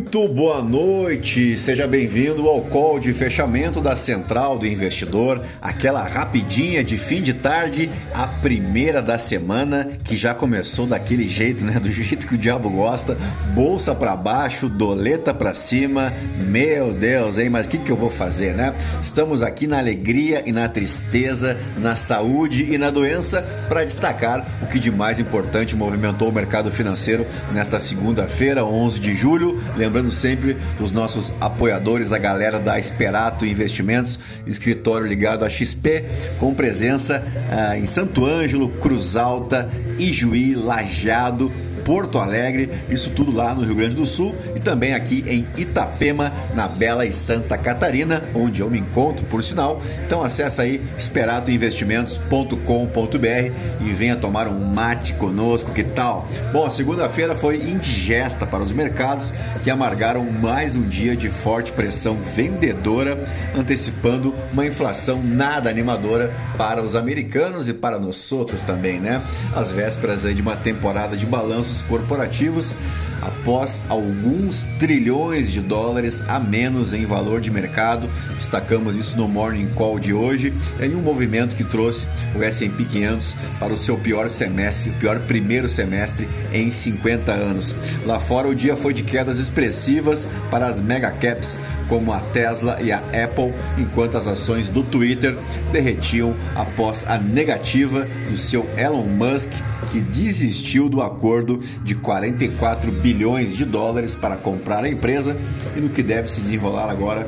Muito boa noite, seja bem-vindo ao call de fechamento da Central do Investidor, aquela rapidinha de fim de tarde, a primeira da semana que já começou daquele jeito, né? Do jeito que o diabo gosta, bolsa para baixo, doleta para cima. Meu Deus, hein? Mas o que, que eu vou fazer, né? Estamos aqui na alegria e na tristeza, na saúde e na doença para destacar o que de mais importante movimentou o mercado financeiro nesta segunda-feira, 11 de julho Lembrando sempre dos nossos apoiadores, a galera da Esperato Investimentos, escritório ligado a XP, com presença ah, em Santo Ângelo, Cruz Alta, Ijuí, Lajado, Porto Alegre, isso tudo lá no Rio Grande do Sul e também aqui em Itapema, na Bela e Santa Catarina, onde eu me encontro, por sinal. Então acessa aí esperatoinvestimentos.com.br e venha tomar um mate conosco, que tal? Bom, a segunda-feira foi indigesta para os mercados que amargaram mais um dia de forte pressão vendedora, antecipando uma inflação nada animadora para os americanos e para nós outros também, né? As vésperas aí de uma temporada de balanços corporativos após alguns trilhões de dólares a menos em valor de mercado. Destacamos isso no Morning Call de hoje, em um movimento que trouxe o S&P 500 para o seu pior semestre, o pior primeiro semestre em 50 anos. Lá fora o dia foi de quedas expressivas para as mega caps como a Tesla e a Apple, enquanto as ações do Twitter derretiam após a negativa do seu Elon Musk que desistiu do acordo de 44 bilhões de dólares para comprar a empresa e no que deve se desenrolar agora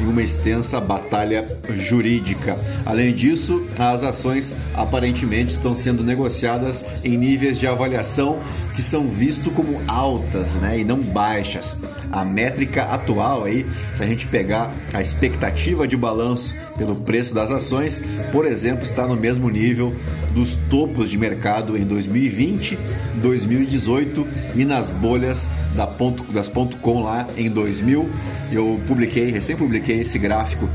em uma extensa batalha jurídica. Além disso, as ações aparentemente estão sendo negociadas em níveis de avaliação que são vistos como altas né, e não baixas. A métrica atual aí, se a gente pegar a expectativa de balanço pelo preço das ações, por exemplo, está no mesmo nível dos topos de mercado em 2020, 2018 e nas bolhas da ponto, das ponto .com lá em 2000. Eu publiquei, recém publiquei esse gráfico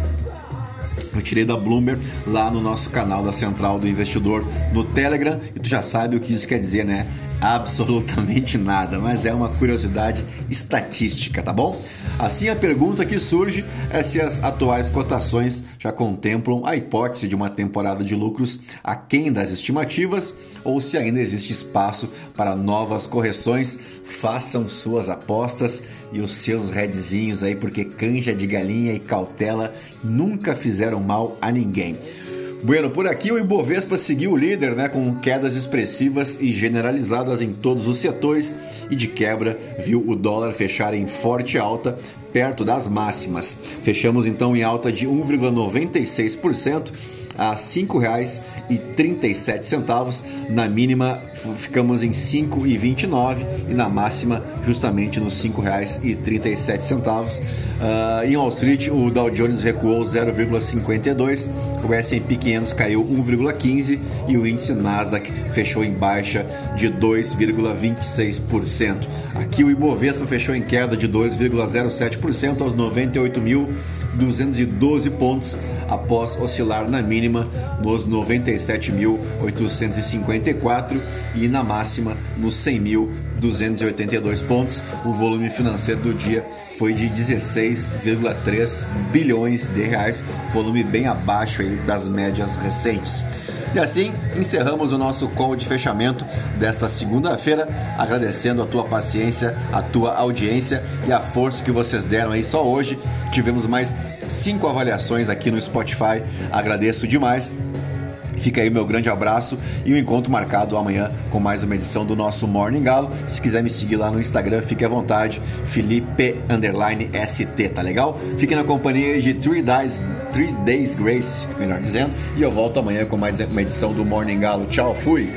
eu tirei da Bloomberg lá no nosso canal da Central do Investidor no Telegram e tu já sabe o que isso quer dizer, né? absolutamente nada, mas é uma curiosidade estatística, tá bom? Assim, a pergunta que surge é se as atuais cotações já contemplam a hipótese de uma temporada de lucros aquém das estimativas ou se ainda existe espaço para novas correções. Façam suas apostas e os seus redzinhos aí, porque canja de galinha e cautela nunca fizeram mal a ninguém. Bueno, por aqui o Ibovespa seguiu o líder, né, com quedas expressivas e generalizadas em todos os setores e de quebra viu o dólar fechar em forte alta perto das máximas. Fechamos então em alta de 1,96% a R$ 5,37. Na mínima ficamos em 5,29 e na máxima justamente nos R$ 5,37. Uh, em Wall Street, o Dow Jones recuou 0,52, o S&P 500 caiu 1,15 e o índice Nasdaq fechou em baixa de 2,26%. Aqui o Ibovespa fechou em queda de 2,07% aos 98.212 pontos após oscilar na mínima nos 97.854 e na máxima nos 100.282 pontos. O volume financeiro do dia foi de 16,3 bilhões de reais, volume bem abaixo das médias recentes. E assim encerramos o nosso call de fechamento desta segunda-feira, agradecendo a tua paciência, a tua audiência e a força que vocês deram aí só hoje. Tivemos mais cinco avaliações aqui no Spotify. Agradeço demais. Fica aí meu grande abraço e o um encontro marcado amanhã com mais uma edição do nosso Morning Galo. Se quiser me seguir lá no Instagram, fique à vontade, Felipe ST, tá legal? Fique na companhia de 3 Days, Three Days Grace, melhor dizendo, e eu volto amanhã com mais uma edição do Morning Galo. Tchau, fui!